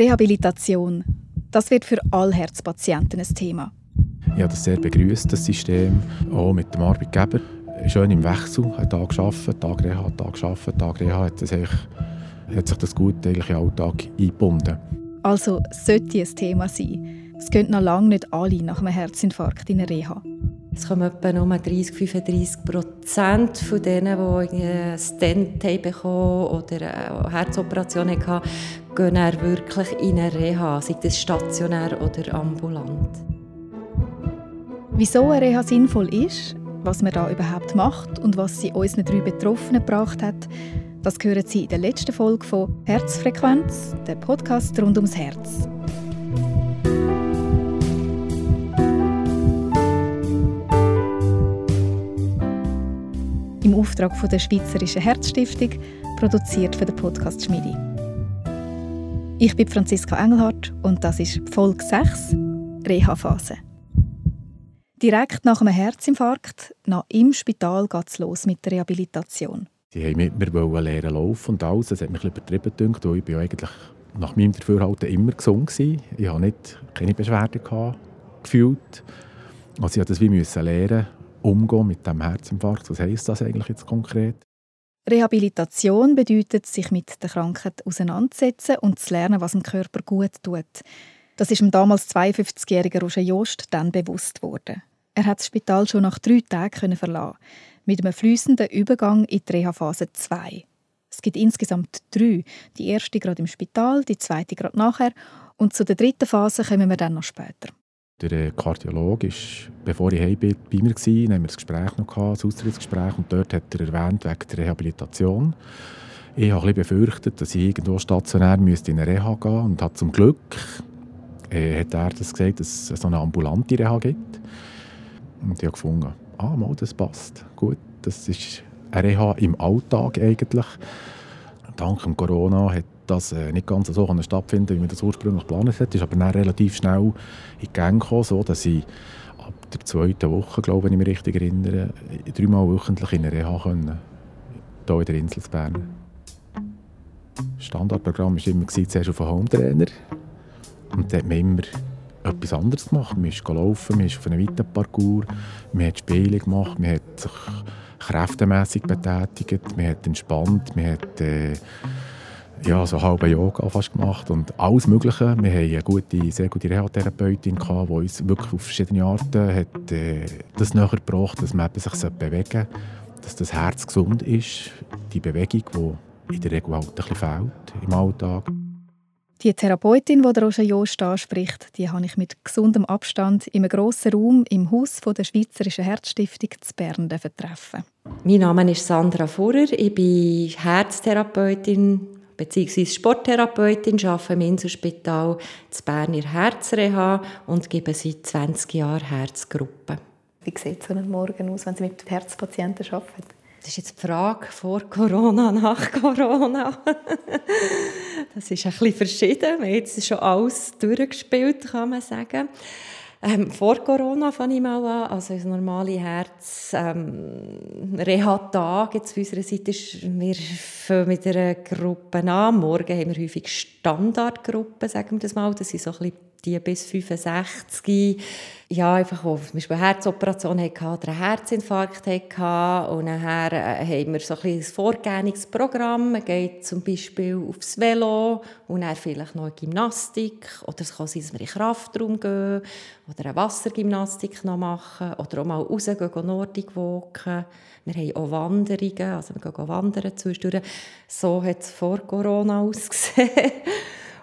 Rehabilitation. Das wird für alle Herzpatienten ein Thema. Ich habe das sehr begrüßt, das System, auch mit dem Arbeitgeber. Schön im Wechsel, einen Tag arbeiten, Tag Reha, Tag arbeiten, Tag Reha, hat, das hat sich das gut eigentlich in den Alltag eingebunden. Also sollte ein Thema sein. Es gehen noch lange nicht alle nach einem Herzinfarkt in eine Reha. Es kommen etwa nur 30, 35 Prozent von denen, die einen Stent bekommen oder eine Herzoperation hatten, gehen dann wirklich in eine Reha, sei das stationär oder ambulant. Wieso eine Reha sinnvoll ist, was man da überhaupt macht und was sie unseren drei Betroffenen gebracht hat, das hören Sie in der letzten Folge von Herzfrequenz, der Podcast rund ums Herz. Im Auftrag von der Schweizerischen Herzstiftung, produziert von der Podcast Schmiedi. Ich bin Franziska Engelhardt und das ist Folge 6, Reha-Phase. Direkt nach einem Herzinfarkt, noch im Spital, geht es los mit der Rehabilitation. Sie wollten mit mir lernen laufen und alles. Das hat mich ein übertrieben gedacht, weil ich bin eigentlich nach meinem Dafürhalten immer gesund war. Ich hatte nicht, keine Beschwerden gehabt, gefühlt. Also ich musste das wie lernen, umgehen mit dem Herzinfarkt. Was heisst das eigentlich jetzt konkret? Rehabilitation bedeutet, sich mit der Krankheit auseinandersetzen und zu lernen, was dem Körper gut tut. Das ist dem damals 52-jährigen Roger Jost dann bewusst worden. Er hat das Spital schon nach drei Tagen verlassen, mit einem fließenden Übergang in die Reha-Phase 2. Es gibt insgesamt drei. Die erste gerade im Spital, die zweite gerade nachher und zu der dritten Phase kommen wir dann noch später. Der äh, Kardiologe war, bevor ich heim bin, bei mir. Gewesen. haben wir das Gespräch noch gehabt, das Austrittsgespräch. Und dort hat er erwähnt, wegen der Rehabilitation. Ich habe ein befürchtet, dass ich irgendwo stationär müsste in eine Reha gehen müsste. Und hat zum Glück äh, hat er das gesagt, dass es so eine ambulante Reha gibt. Und ich habe gefunden, ah, mal, das passt. Gut, das ist eine Reha im Alltag eigentlich. Dank dem Corona hat das äh, nicht ganz so stattfinden wie man das ursprünglich geplant hat. ist aber dann relativ schnell in die Gang gekommen, so dass ich ab der zweiten Woche, glaube wenn ich mich richtig erinnere, dreimal wöchentlich in eine Reha können, hier in der Insel Bern. Das Standardprogramm war immer zuerst auf einen Hometrainer. Und da hat man immer etwas anderes gemacht. Man ist gelaufen, man ist auf einem weiten Parcours, man hat Spiele gemacht, man hat sich kräftemässig betätigt, man hat entspannt, man hat äh, ja, so halbe Yoga fast gemacht und alles Mögliche. Wir hatten eine gute, sehr gute Reha-Therapeutin, die uns wirklich auf verschiedene Arten hat, äh, das näher gebracht dass man sich bewegen sollte, dass das Herz gesund ist, die Bewegung, die in der Regel halt ein bisschen fehlt im Alltag. Die Therapeutin, die Roger Jost anspricht, die habe ich mit gesundem Abstand in einem grossen Raum im Haus der Schweizerischen Herzstiftung zu Bern treffen. Mein Name ist Sandra Fuhrer, ich bin Herztherapeutin bzw. Sporttherapeutin, arbeite im Inselspital zu Bern in Herzreha und gebe seit 20 Jahren Herzgruppen. Wie sieht so ein Morgen aus, wenn Sie mit Herzpatienten arbeiten? Das ist jetzt die Frage vor Corona, nach Corona. das ist ein bisschen verschieden. Wir haben jetzt schon alles durchgespielt, kann man sagen. Ähm, vor Corona fange ich mal an, also das normale Herz ähm, Reha-Tag jetzt von unserer Seite ist, wir fangen mit einer Gruppe an. Morgen haben wir häufig Standardgruppen, sagen wir das mal. Das sind so ein bisschen die bis 65 ja, einfach auf zum Beispiel eine Herzoperation hatten oder einen Herzinfarkt hatten. Und nachher äh, haben wir so ein, ein Programm. Man geht zum Beispiel aufs Velo und dann vielleicht noch eine Gymnastik. Oder es kann sein, dass wir in den Kraftraum gehen oder eine Wassergymnastik noch machen oder auch mal rausgehen, gehen Nordic walken. Wir haben auch Wanderungen, also wir gehen wandern zwischendurch. So hat es vor Corona ausgesehen.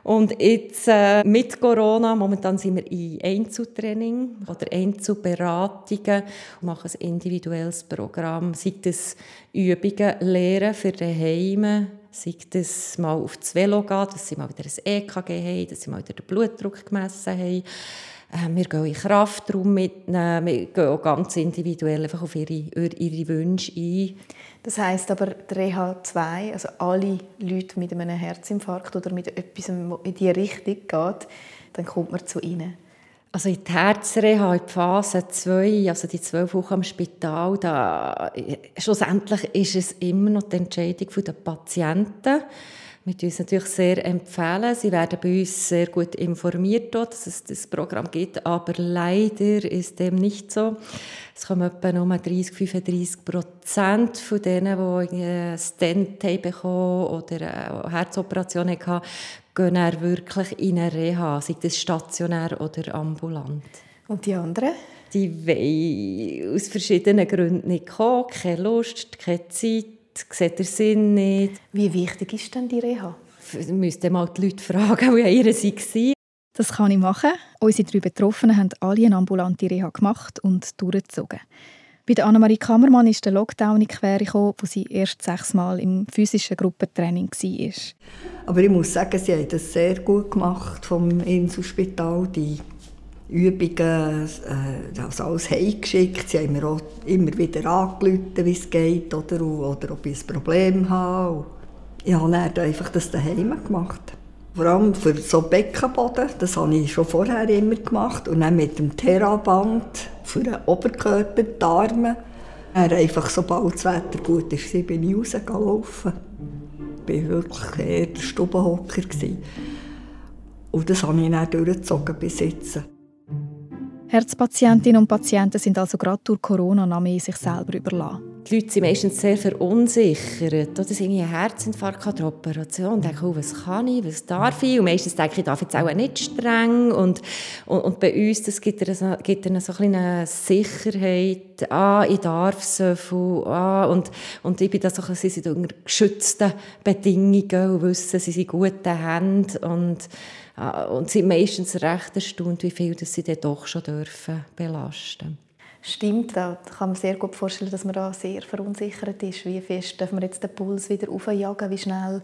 Und jetzt äh, mit Corona, momentan sind wir in Einzeltraining oder Einzelberatungen machen ein individuelles Programm, sei das Übungen lernen für die Heime, sei das mal auf das Velo gehen, dass sie mal wieder ein EKG haben, dass sie mal wieder den Blutdruck gemessen haben. Äh, wir gehen in Kraftraum mitnehmen, wir gehen auch ganz individuell einfach auf ihre, ihre Wünsche ein. Das heißt aber, der Reha 2, also alle Leute mit einem Herzinfarkt oder mit etwas, in diese Richtung geht, dann kommt man zu ihnen. Also in die Herzreha, in Phase 2, also die zwölf Wochen im Spital, da, schlussendlich ist es immer noch die Entscheidung der Patienten. Wir empfehlen uns natürlich sehr. empfehlen. Sie werden bei uns sehr gut informiert, dass es das Programm gibt, aber leider ist dem nicht so. Es kommen etwa nur 30, 35 Prozent von denen, die ein Stent bekommen oder eine Herzoperation hatten, gehen dann wirklich in eine Reha, sei das stationär oder ambulant. Und die anderen? Die wollen aus verschiedenen Gründen nicht kommen, keine Lust, keine Zeit sieht der Sinn nicht. Wie wichtig ist denn die Reha? Ich müsste mal die Leute fragen, wie ihre waren. Das kann ich machen. Unsere drei Betroffenen haben alle eine ambulante Reha gemacht und durchgezogen. Bei der Annemarie Kammermann ist der Lockdown in Quere gekommen, wo sie erst sechsmal im physischen Gruppentraining war. Aber ich muss sagen, sie haben das sehr gut gemacht vom Inselspital. Die Übungen, äh, also alles heimgeschickt. Sie haben mir auch immer wieder angerufen, wie es geht oder, oder ob ich ein Problem habe. Ich habe dann einfach das daheim gemacht. Vor allem für so Beckenboden, das habe ich schon vorher immer gemacht. Und dann mit dem Theraband für den Oberkörper, die Arme. Dann einfach, sobald das Wetter gut ist, bin ich rausgelaufen. Ich war wirklich eher der Stubenhocker. Und das habe ich dann durchgezogen bis jetzt. Herzpatientinnen und Patienten sind also gerade durch Corona noch mehr sich selber überlassen. Die Leute sind meistens sehr verunsichert. Oder sie einen Herzinfarkt oder Operation und denken, oh, was kann ich, was darf ich? Und meistens denke ich, ich darf jetzt auch nicht streng. Und, und, und bei uns das gibt es gibt so eine Sicherheit. Ah, ich darf so viel. Ah, und, und ich bin da so, sie sind unter geschützten Bedingungen und wissen, sie sind in guten Händen. Und, Ah, und sind meistens recht erstaunt, wie viel das sie dann doch schon dürfen belasten Stimmt, da kann man sehr gut vorstellen, dass man da sehr verunsichert ist. Wie fest darf man jetzt den Puls wieder aufjagen? Wie schnell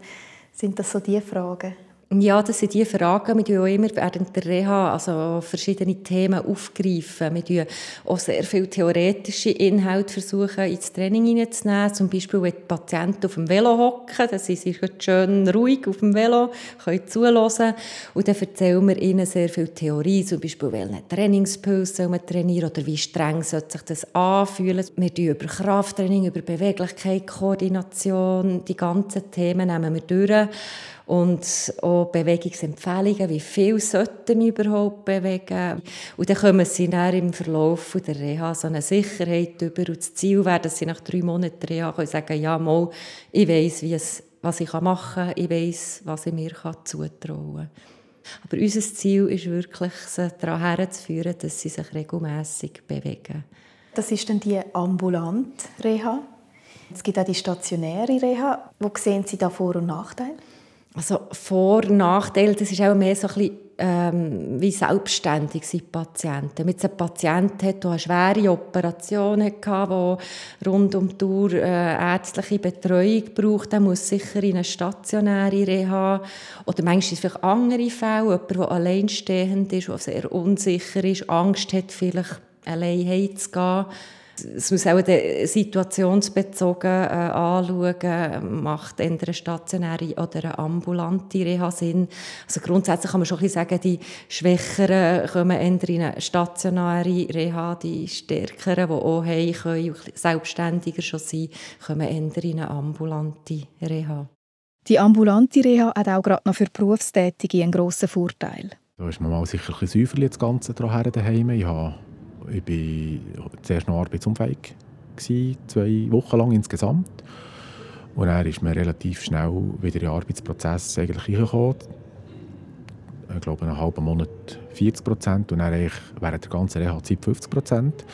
sind das so die Fragen? Ja, das sind die Fragen. Wir auch immer während der Reha also verschiedene Themen aufgreifen. Wir versuchen auch sehr viele theoretische Inhalte versuchen, ins Training hineinzunehmen. Zum Beispiel, wenn die Patienten auf dem Velo hocken, dann sind sie schön ruhig auf dem Velo, können zuhören. Und dann erzählen wir ihnen sehr viel Theorie, zum Beispiel, welchen Trainingspuls soll man trainieren oder wie streng sollte sich das anfühlen. Wir reden über Krafttraining, über Beweglichkeit, Koordination, die ganzen Themen nehmen wir durch. Und auch Bewegungsempfehlungen, wie viel sollten wir überhaupt bewegen. Und dann kommen sie dann im Verlauf der Reha so eine Sicherheit über. Und das Ziel wäre, dass sie nach drei Monaten Reha können sagen ja, mal, ich weiss, wie es, was ich machen kann, ich weiss, was ich mir zutrauen kann. Aber unser Ziel ist wirklich, sie daran herzuführen, dass sie sich regelmässig bewegen. Das ist dann die ambulante Reha. Es gibt auch die stationäre Reha. Wo sehen Sie da Vor- und Nachteile? Also Vor- und Nachteile, das ist auch mehr so ein bisschen, ähm, wie selbstständig sind Patienten. Wenn jetzt ein Patient hat, der eine schwere Operation hatte, die rund um die Uhr äh, ärztliche Betreuung braucht, der muss sicher in eine stationäre Reha. Oder manchmal sind es vielleicht andere Fälle, jemand, der alleinstehend ist, der sehr unsicher ist, Angst hat, vielleicht allein heimzugehen es muss auch situationsbezogen äh, anschauen, macht eine stationäre oder eine ambulante Reha Sinn. Also grundsätzlich kann man schon ein sagen, die Schwächeren kommen eher in eine stationäre Reha, die Stärkeren, die auch haben können, selbstständiger schon sein, kommen eher in eine ambulante Reha. Die ambulante Reha hat auch gerade noch für Berufstätige einen grossen Vorteil. Da ist man mal sicher ein bisschen säuferlich das Ganze daheim. Ich habe ich war zuerst noch arbeitsunfähig, zwei Wochen lang insgesamt. Und dann ist man relativ schnell wieder in den Arbeitsprozess reingekommen. Ich glaube, einen halben Monat 40 Prozent und dann während der ganzen Reha-Zeit 50 Prozent.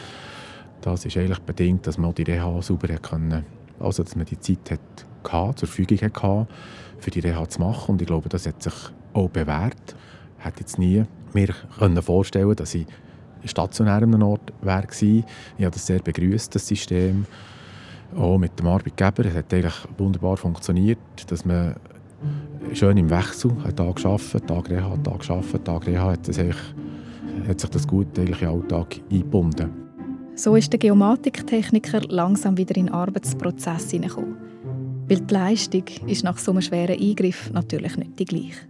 Das ist eigentlich bedingt, dass man die Reha sauber können, also dass man die Zeit hat, zur Verfügung hatte, für die Reha zu machen. Und ich glaube, das hat sich auch bewährt. Ich hätte jetzt nie mir vorstellen dass ich stationär an Ort wäre Ich habe das sehr begrüßt, das System. Auch mit dem Arbeitgeber. Es hat eigentlich wunderbar funktioniert, dass man schön im Wechsel einen Tag arbeiten, Tag Reha, Tag arbeiten, Tag Reha, hat, das hat sich das gut eigentlich in den Alltag eingebunden. So ist der Geomatiktechniker langsam wieder in den Arbeitsprozess hineingekommen. Weil die Leistung ist nach so einem schweren Eingriff natürlich nicht die gleiche.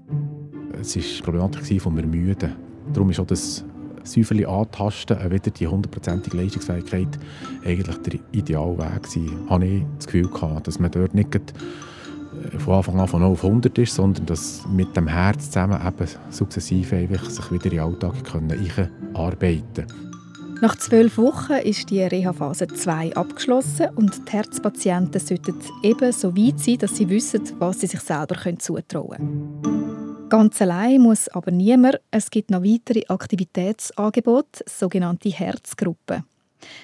Es war die Problematik von Ermüden. Darum ist auch das Säuferli antasten, äh, wieder die hundertprozentige Leistungsfähigkeit eigentlich der ideale Weg sein. Habe ich das Gefühl gehabt, dass man dort nicht von Anfang an von 0 auf 100 ist, sondern dass mit dem Herz zusammen eben sukzessive einfach sich wieder in den Alltag können arbeiten Nach zwölf Wochen ist die Reha-Phase 2 abgeschlossen und die Herzpatienten sollten eben so weit sein, dass sie wissen, was sie sich selber zutrauen können. Ganz allein muss aber niemand. Es gibt noch weitere Aktivitätsangebote, sogenannte Herzgruppen.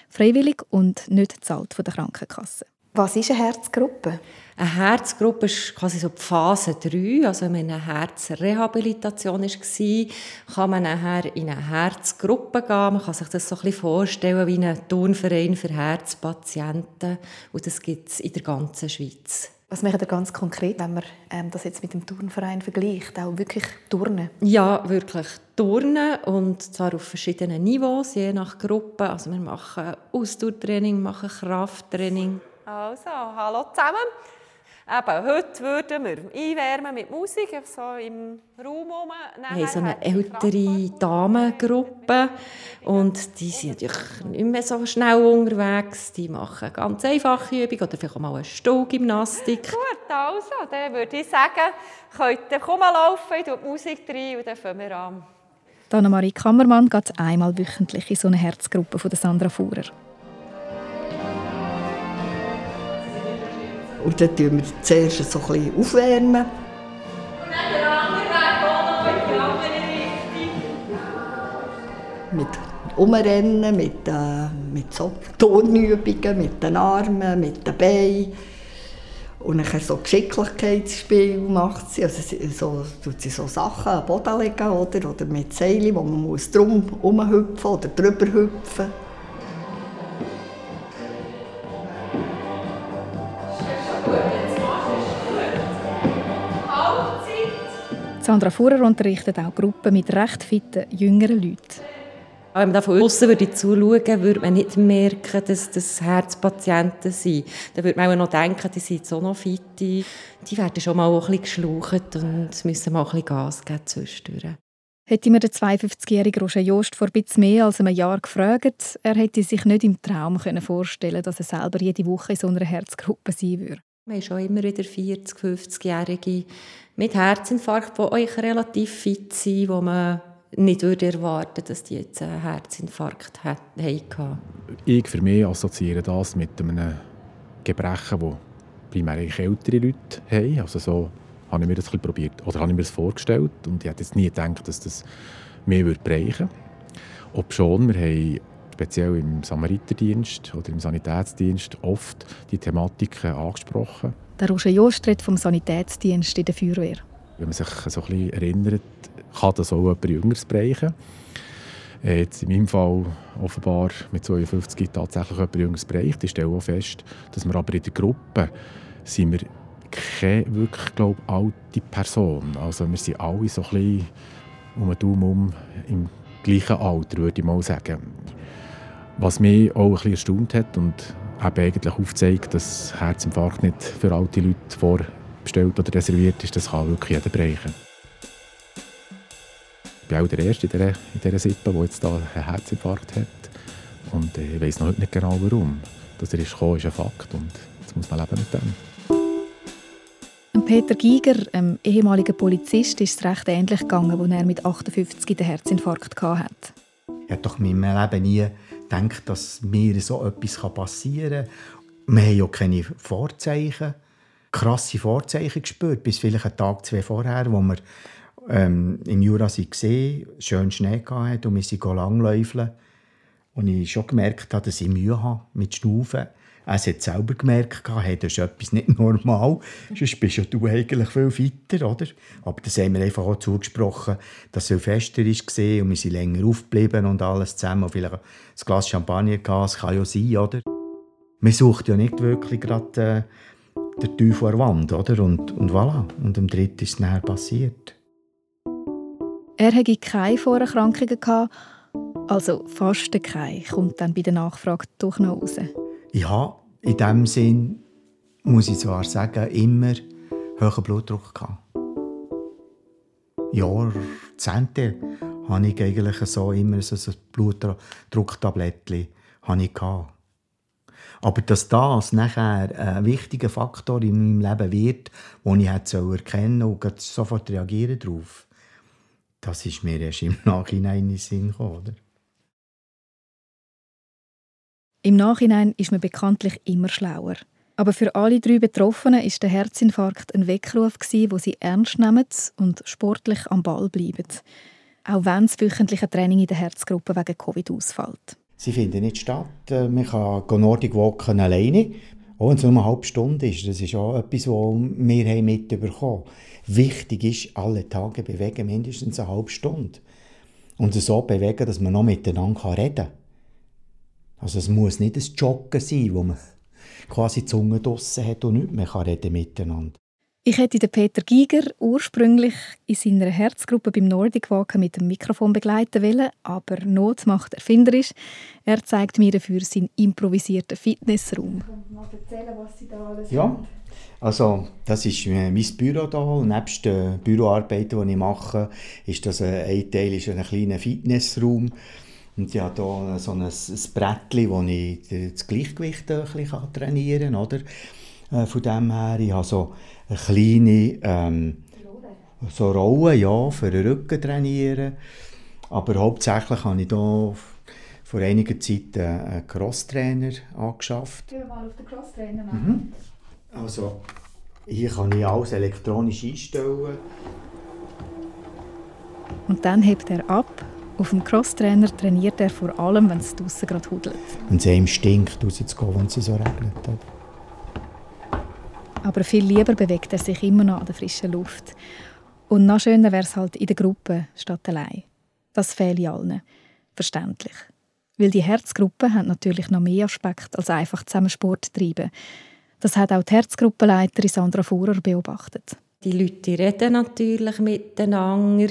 Freiwillig und nicht zahlt von der Krankenkasse. Was ist eine Herzgruppe? Eine Herzgruppe ist quasi so die Phase 3, also wenn eine Herzrehabilitation war, kann man nachher in eine Herzgruppe gehen. Man kann sich das so ein bisschen vorstellen wie ein Turnverein für Herzpatienten und das gibt es in der ganzen Schweiz. Was macht ihr ganz konkret, wenn man ähm, das jetzt mit dem Turnverein vergleicht? Auch wirklich Turnen? Ja, wirklich Turnen und zwar auf verschiedenen Niveaus, je nach Gruppe. Also wir machen Ausdauertraining, machen Krafttraining. Also, hallo zusammen. Eben, heute würden wir einwärmen mit Musik, so im Raum herum. Wir haben so eine ältere Damengruppe und die sind natürlich nicht mehr so schnell unterwegs. Die machen ganz einfache Übungen oder vielleicht auch mal eine Stuhlgymnastik. Gut, also, dann würde ich sagen, könnt ihr kommen laufen, ich tue die Musik rein und dann fangen wir an. Anna-Marie Kammermann geht einmal wöchentlich in so eine Herzgruppe von Sandra Fuhrer. Und dann tun wir zuerst so ein bisschen aufwärmen. Und dann der andere Weg in die andere Richtung. Mit Umrennen, mit, äh, mit so Turnübungen, mit den Armen, mit den Beinen. Und dann so Geschicklichkeitsspiel macht sie. Also so, tut sie so Sachen am Boden legen oder, oder mit Seilen, wo man muss drum herumhüpfen oder drüber hüpfen muss. Sandra Fuhrer unterrichtet auch Gruppen mit recht fitten jüngeren Leuten. Wenn man da von außen würde zuschauen würde, man nicht merken, dass das Herzpatienten sind. Dann würde man auch noch denken, die sind so noch fit. Die werden schon mal ein bisschen geschlaucht und müssen mal ein bisschen Gas geben zwischendurch. Hätte mir der 52-jährige Roger Jost vor ein bisschen mehr als einem Jahr gefragt, er hätte sich nicht im Traum vorstellen dass er selber jede Woche in so einer Herzgruppe sein würde. Wir haben schon immer wieder 40-, 50-Jährige mit Herzinfarkt, die euch relativ fit sind, wo man nicht würde erwarten dass die jetzt einen Herzinfarkt hatten. Ich für mich assoziiere das mit einem Gebrechen, das primär ältere Leute haben. Also so habe ich mir das probiert oder habe ich mir das vorgestellt und ich hätte jetzt nie gedacht, dass das mehr würde bereichen würde. Ob schon, wir haben speziell im Samariterdienst oder im Sanitätsdienst oft die Thematiken angesprochen. Der Roger Jost vom Sanitätsdienst in der Feuerwehr. Wenn man sich so ein bisschen erinnert, kann das auch jemand Jüngeres bereichen. Äh, jetzt in meinem Fall offenbar mit 52 tatsächlich jemand Jüngeres bereicht. Ich stelle auch fest, dass wir aber in der Gruppe sind wir keine wirklich glaub, alte Person. Also wir sind alle so ein bisschen um den Daumen um im gleichen Alter, würde ich mal sagen. Was mich auch ein bisschen erstaunt hat und eben eigentlich aufzeigt, dass Herzinfarkt nicht für alte Leute vorbestellt oder reserviert ist, das kann wirklich jeder bereichen. Ich bin auch der Erste in dieser, in dieser Sippe, der jetzt hier einen Herzinfarkt hat. Und ich weiß noch nicht genau warum. Dass er ist gekommen, ist ein Fakt und jetzt muss man leben mit dem. Peter Giger, einem ehemaligen Polizist, ist es recht ähnlich gegangen, als er mit 58 den Herzinfarkt hatte. Ich habe doch in meinem Leben nie gedacht, dass mir so etwas passieren kann. Wir haben ja keine Vorzeichen, krasse Vorzeichen gespürt, bis vielleicht einen Tag, zwei vorher, wo wir ähm, im Jura gesehen schön Schnee hatten und wir sind langläufeln. Und ich schon gemerkt habe, dass ich Mühe habe mit Schnaufen. Er hat selber gemerkt, hey, das ist etwas nicht normal. Sonst bist ja du eigentlich viel fitter, oder? Aber das haben wir einfach auch zugesprochen, dass es fester war und wir sind länger aufgeblieben und alles zusammen. Und vielleicht ein Glas Champagner gehabt, das kann ja sein, oder? Man sucht ja nicht wirklich gerade äh, den Teufel an der Wand, oder? Und, und voilà. Und am dritten ist es nachher passiert. Er hatte keine Vorerkrankungen, also fast keine, kommt dann bei der Nachfrage doch noch raus. Ich habe in diesem Sinn, muss ich zwar sagen, immer hohen Blutdruck gehabt. Jahrzehnte hatte ich eigentlich so immer so ein Blutdrucktablettchen. Aber dass das nachher ein wichtiger Faktor in meinem Leben wird, den ich hätte erkennen und sofort reagieren darauf, das ist mir erst im Nachhinein in den Sinn gekommen. Oder? Im Nachhinein ist man bekanntlich immer schlauer. Aber für alle drei Betroffenen ist der Herzinfarkt ein Weckruf, wo sie ernst nehmen und sportlich am Ball bleiben. Auch wenn das wöchentliche Training in der Herzgruppe wegen Covid ausfällt. Sie finden nicht statt. Äh, man kann Nordic Walken alleine, auch wenn es nur eine halbe Stunde ist. Das ist auch etwas, was wir mitbekommen haben. Wichtig ist, alle Tage bewegen mindestens eine halbe Stunde. Und so bewegen, dass man noch miteinander reden kann. Also es muss nicht ein Joggen sein, wo man quasi die Zunge draussen hat und nicht mehr reden miteinander. Ich hätte den Peter Giger ursprünglich in seiner Herzgruppe beim Nordic Walken mit dem Mikrofon begleiten wollen, aber Not macht erfinderisch. Er zeigt mir dafür seinen improvisierten Fitnessraum. Mal erzählen, was Sie da alles Ja, also das ist äh, mein Büro hier und nebst den Büroarbeiten, die ich mache, ist das äh, ein Teil ist ein kleiner Fitnessraum und ich habe hier so ein, ein Brettchen, wo ich das Gleichgewicht ein bisschen trainieren kann. Oder? Äh, von dem her, ich habe so eine kleine ähm, so Rollen ja, für den Rücken trainieren. Aber hauptsächlich habe ich hier vor einiger Zeit einen Crosstrainer angeschafft. Gehen wir mal auf den Crosstrainer mhm. Also, hier kann ich alles elektronisch einstellen. Und dann hebt er ab auf dem Crosstrainer trainiert er vor allem, wenn es draußen gerade hudelt. Wenn es ihm stinkt, rauszugehen, wenn es so regnet. Aber viel lieber bewegt er sich immer noch an der frischen Luft. Und noch schöner wäre es halt in der Gruppe statt allein. Das fehlt allen. Verständlich. Weil die Herzgruppe hat natürlich noch mehr Aspekte als einfach zusammen Sport treiben. Das hat auch die Herzgruppenleiterin Sandra Vorer beobachtet. Die Leute reden natürlich miteinander.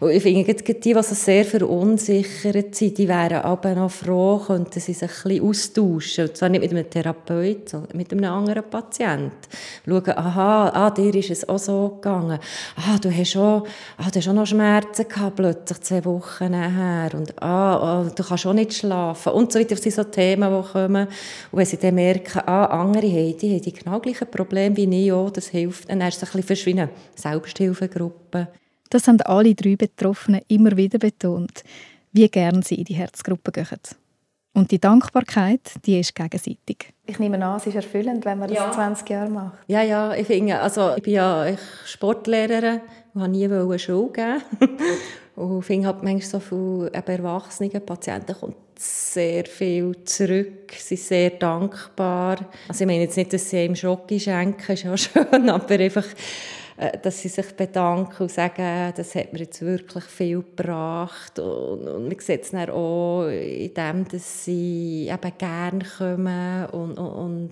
Und ich finde, die, die sehr verunsichert sind, die wären aber noch froh, könnten sie sich ein bisschen austauschen. Und zwar nicht mit einem Therapeut, sondern mit einem anderen Patienten. Schauen, aha, ah, dir ist es auch so gegangen. Ah, du hast auch, ah, du hast auch noch Schmerzen gehabt, plötzlich zwei Wochen nachher. Und ah, ah, du kannst auch nicht schlafen. Und so weiter. Das sind so Themen, die kommen. Und wenn sie dann merken, ah, andere haben die, haben die genau gleichen Probleme wie ich auch, das hilft. Dann es ein bisschen wie eine Selbsthilfegruppe. Das haben alle drei Betroffenen immer wieder betont, wie gern sie in die Herzgruppe gehen. Und die Dankbarkeit, die ist gegenseitig. Ich nehme an, es ist erfüllend, wenn man das ja. 20 Jahre macht. Ja, ja, ich finde, also ich bin ja Sportlehrerin und habe nie eine Schule geben. und ich finde halt manchmal so viele erwachsene Patienten kommt sehr viel zurück, sie sind sehr dankbar. Also ich meine jetzt nicht, dass sie im Schock schenken, ist ja schön, aber einfach dass sie sich bedanken und sagen, das hat mir jetzt wirklich viel gebracht. Und, und man sieht es dann auch in dem, dass sie eben gerne kommen und, und, und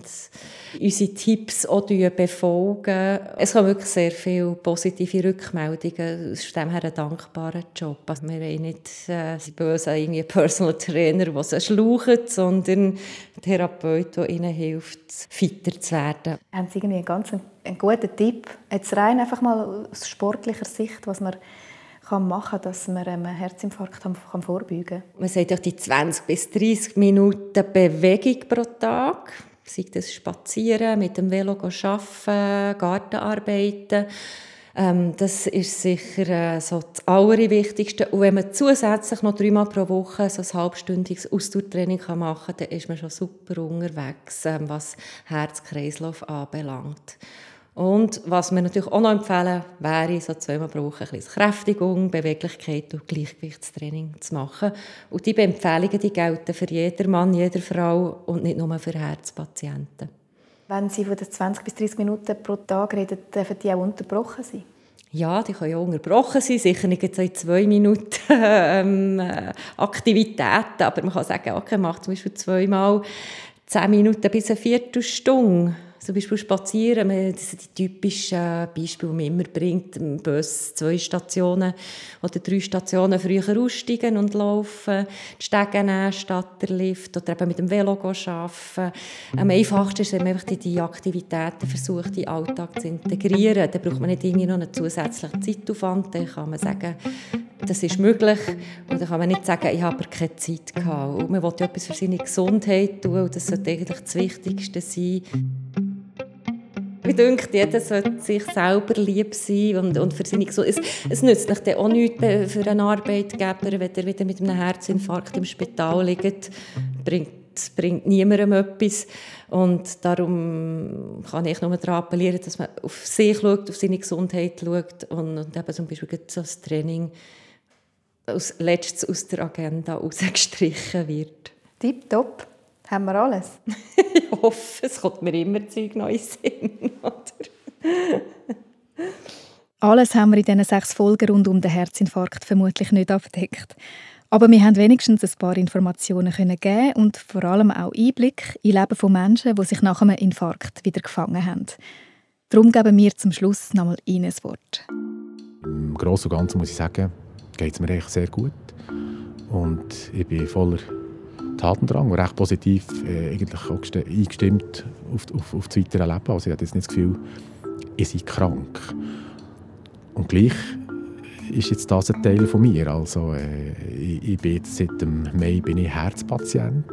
unsere Tipps auch befolgen. Es kommen wirklich sehr viele positive Rückmeldungen. Es ist dem her ein dankbarer Job. Also wir haben nicht äh, böse irgendwie Personal Trainer, die sie schlauchen, sondern Therapeut, der ihnen hilft, fitter zu werden. Haben Sie irgendwie einen ganz ein guter Tipp. Jetzt rein einfach mal aus sportlicher Sicht, was man kann machen kann, dass man einem Herzinfarkt kann vorbeugen kann. Man sagt auch die 20 bis 30 Minuten Bewegung pro Tag. Sei das Spazieren, mit dem Velo arbeiten, Gartenarbeiten. Ähm, das ist sicher äh, so das Allerwichtigste. Und wenn man zusätzlich noch dreimal pro Woche so ein halbstündiges Ausdauertraining machen kann, dann ist man schon super unterwegs, ähm, was Herz-Kreislauf anbelangt. Und was wir natürlich auch noch empfehlen, wäre, so zweimal pro Woche ein bisschen Kräftigung, Beweglichkeit und Gleichgewichtstraining zu machen. Und diese Empfehlungen die gelten für jeden Mann, jede Frau und nicht nur für Herzpatienten. Wenn Sie von den 20 bis 30 Minuten pro Tag reden, dürfen die auch unterbrochen sein? Ja, die können ja unterbrochen sein, sicher nicht in zwei Minuten ähm, äh, Aktivitäten, aber man kann sagen, okay, macht zum Beispiel zweimal zehn Minuten bis eine Viertelstunde Zum Beispiel spazieren, das sind die typischen Beispiele, die man immer bringt. Im Bus zwei Stationen oder drei Stationen früher aussteigen und laufen, die Stege nehmen statt der Lift oder eben mit dem Velo arbeiten. Am einfachsten ist, wenn man einfach die Aktivitäten versucht, in den Alltag zu integrieren. Dann braucht man nicht irgendwie noch einen zusätzlichen Zeitaufwand. Dann kann man sagen, das ist möglich. Und dann kann man nicht sagen, ich habe keine Zeit gehabt. Und man will ja etwas für seine Gesundheit tun und das sollte eigentlich das Wichtigste sein. Ich denke, jeder sollte sich selber lieb sein und, und für seine Gesundheit. Es, es nützt nicht auch nichts für einen Arbeitgeber, wenn er wieder mit einem Herzinfarkt im Spital liegt. Bringt, bringt niemandem etwas. Und darum kann ich nur daran appellieren, dass man auf sich schaut, auf seine Gesundheit schaut und, und eben zum Beispiel das Training als letztes aus der Agenda rausgestrichen wird. Tipptopp. Haben wir alles? ich hoffe, es kommt mir immer Zeug Neues Sinn. alles haben wir in diesen sechs Folgen rund um den Herzinfarkt vermutlich nicht abgedeckt. Aber wir haben wenigstens ein paar Informationen können geben und vor allem auch Einblick in Leben von Menschen, die sich nach einem Infarkt wieder gefangen haben. Darum geben wir zum Schluss nochmal Ihnen ein Wort. Im Großen und Ganzen muss ich sagen, geht es mir eigentlich sehr gut. Und ich bin voller Tatendrang und recht positiv äh, eigentlich auch eingestimmt auf, auf, auf das weitere Leben. Also ich habe jetzt nicht das Gefühl, ich sei krank. Und gleich ist jetzt das ein Teil von mir. Also, äh, ich, ich bin seit dem Mai bin ich Herzpatient.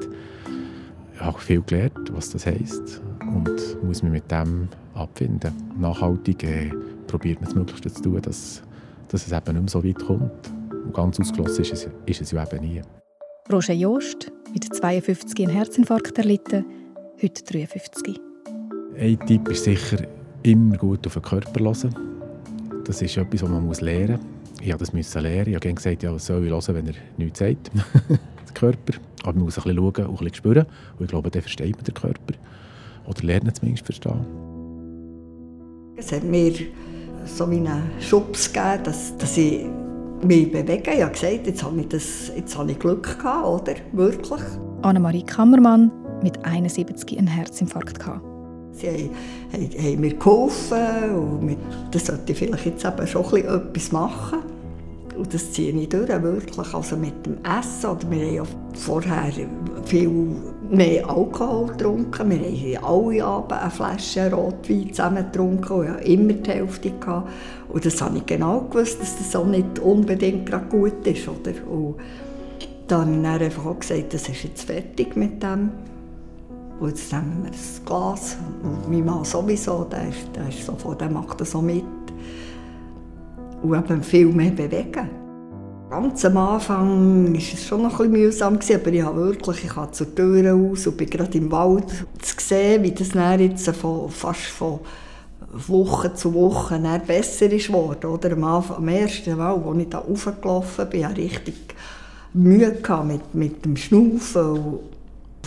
Ich habe viel gelernt, was das heisst und muss mich mit dem abfinden. Nachhaltig äh, probiert man das Möglichste zu tun, dass, dass es eben nicht mehr so weit kommt. Und ganz ausgeschlossen ist es, ist es ja eben nie. Roger Jost, mit 52 einen Herzinfarkt erlitten, heute 53. Ein Tipp ist sicher, immer gut auf den Körper hören. Das ist etwas, was man lernen muss. Ich musste das lernen. Ich habe gesagt, ja, was soll ich hören, wenn er nichts sagt. der Körper. Aber man muss ein bisschen schauen und ein bisschen spüren. Und ich glaube, dann versteht man den Körper. Oder lernt zumindest verstehen. Es hat mir so wie einen Schubs gegeben, dass, dass ich mich bewegen. Ich habe gesagt, jetzt habe ich, das, jetzt habe ich Glück gehabt, oder? Wirklich. Annemarie Kammermann mit 71 einen Herzinfarkt gehabt. Sie haben, haben, haben mir geholfen und das sollte ich vielleicht jetzt eben schon etwas machen. Und das ziehe ich durch, wirklich. Also mit dem Essen. Oder wir haben ja vorher viel mehr Alkohol getrunken. Wir haben alle Abend eine Flasche Rotwein zusammen getrunken und ich immer die Hälfte. Gehabt. Und das habe ich genau gewusst, dass das auch nicht unbedingt gut ist. Oder? Und dann habe ich einfach auch gesagt, das ist jetzt fertig mit dem. Und jetzt nehmen wir ein Glas. Und mein Mann sowieso, der, ist, der, ist sofort, der macht das so mit. Und eben viel mehr bewegen. Ganz am Anfang war es schon noch ein mühsam, aber ich habe wirklich, ich habe zur Tür raus und bin gerade im Wald zu sehen, wie das dann jetzt von, fast von Woche zu Woche besser ist geworden. Oder am, Anfang, am ersten Mal, als ich da raufgelaufen bin, hatte ich richtig Mühe mit, mit dem Schnaufen. Und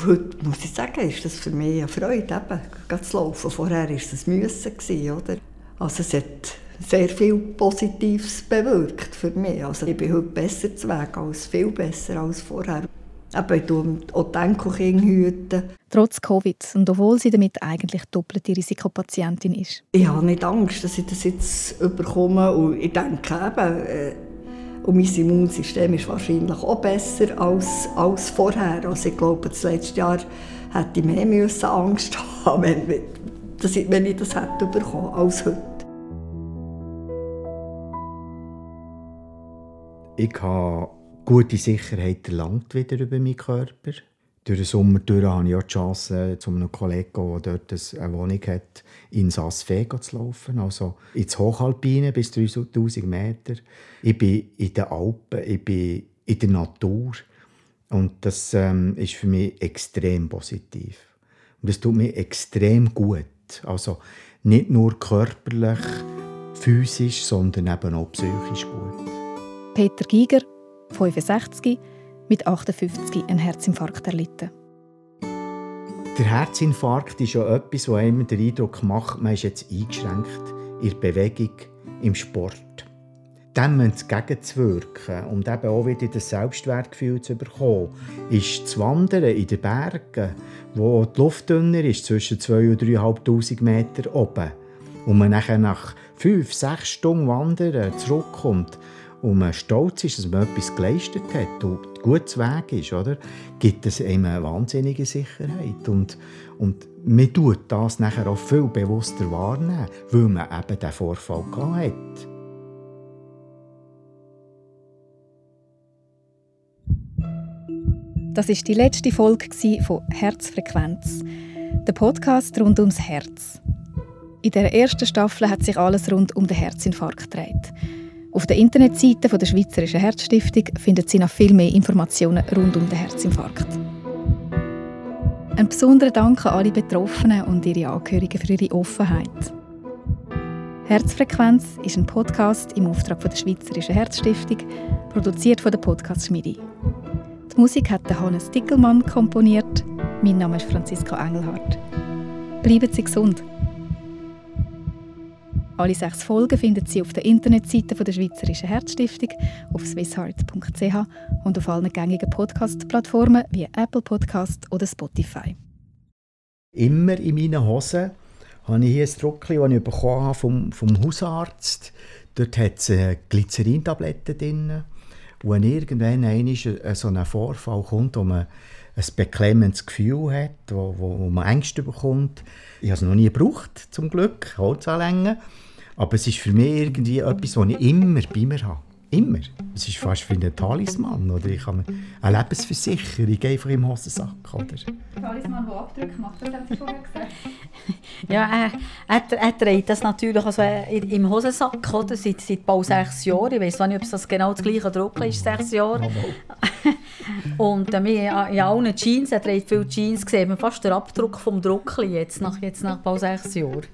heute muss ich sagen, ist das für mich eine Freude, eben, zu laufen. Vorher war es ein Müssen. Oder? Also es hat sehr viel Positives bewirkt für mich. Also ich bin heute besser zu Weg, als viel besser als vorher. Aber ich tue auch die Enkelkinder hüten. Trotz Covid und obwohl sie damit eigentlich doppelte Risikopatientin ist. Ich habe nicht Angst, dass ich das jetzt überkomme. Und ich denke eben, äh, und mein Immunsystem ist wahrscheinlich auch besser als, als vorher. Also ich glaube, das letzte Jahr hätte ich mehr müssen Angst haben, wenn, wenn ich das hätte bekommen als heute. Ich habe gute Sicherheit erlangt wieder über meinen Körper. Durch den Sommer durch habe ich auch die Chance, zu einem Kollegen, der dort eine Wohnung hat, in Saas-Fee zu laufen. Also ins Hochalpine bis 3000 Meter. Ich bin in den Alpen, ich bin in der Natur. Und das ähm, ist für mich extrem positiv. Und das tut mir extrem gut. Also nicht nur körperlich, physisch, sondern eben auch psychisch gut. Peter Giger, 65, mit 58 einen Herzinfarkt erlitten. Der Herzinfarkt ist ja etwas, das einem den Eindruck macht, man ist jetzt eingeschränkt in der Bewegung, im Sport. dem entgegenzuwirken und eben auch wieder das Selbstwertgefühl zu bekommen, ist zu wandern in den Bergen, wo die Luft dünner ist, zwischen 2.000 und 3'500 Meter oben. Und man nachher nach fünf, sechs Stunden Wandern zurückkommt und man stolz ist, dass man etwas geleistet hat und gut zu Weg ist, oder? gibt es einem eine wahnsinnige Sicherheit. Und, und man tut das nachher auch viel bewusster wahrnehmen, weil man eben diesen Vorfall hat. Das ist die letzte Folge von Herzfrequenz, der Podcast rund ums Herz. In der ersten Staffel hat sich alles rund um den Herzinfarkt gedreht. Auf der Internetseite der Schweizerischen Herzstiftung finden Sie noch viel mehr Informationen rund um den Herzinfarkt. Ein besonderer Dank an alle Betroffenen und ihre Angehörigen für ihre Offenheit. Herzfrequenz ist ein Podcast im Auftrag der Schweizerischen Herzstiftung, produziert von der Podcast Schmiede. Die Musik hat Hannes Dickelmann komponiert. Mein Name ist Franziska Engelhardt. Bleiben Sie gesund. Alle sechs Folgen finden Sie auf der Internetseite der Schweizerischen Herzstiftung, auf swissheart.ch und auf allen gängigen Podcast-Plattformen wie Apple Podcast oder Spotify. Immer in meinen Hosen habe ich hier ein Druckchen, das ich bekommen habe vom, vom Hausarzt. Dort hat es äh, Glycerintabletten drin wenn irgendwann einmal so ein Vorfall kommt, wo man ein beklemmendes Gefühl hat, wo, wo, wo man Ängste bekommt. Ich habe es noch nie gebraucht, zum Glück, Holzanlängen. Aber es ist für mich irgendwie etwas, was ich immer bei mir habe. Immer. Es ist fast wie ein Talisman. Oder ich habe eine Lebensversicherung einfach im Hosensack. Oder? Talisman, der Abdrücke macht, das haben Sie vorher gesagt. ja, äh, er, er trägt das natürlich also im Hosensack oder? Seit, seit bald sechs Jahren. Ich weiß nicht, ob es das genau das gleiche Druck ist, sechs Jahre. Und äh, in allen Jeans, er trägt viele Jeans, sieht man fast den Abdruck vom Druckli jetzt nach, jetzt nach bald sechs Jahren.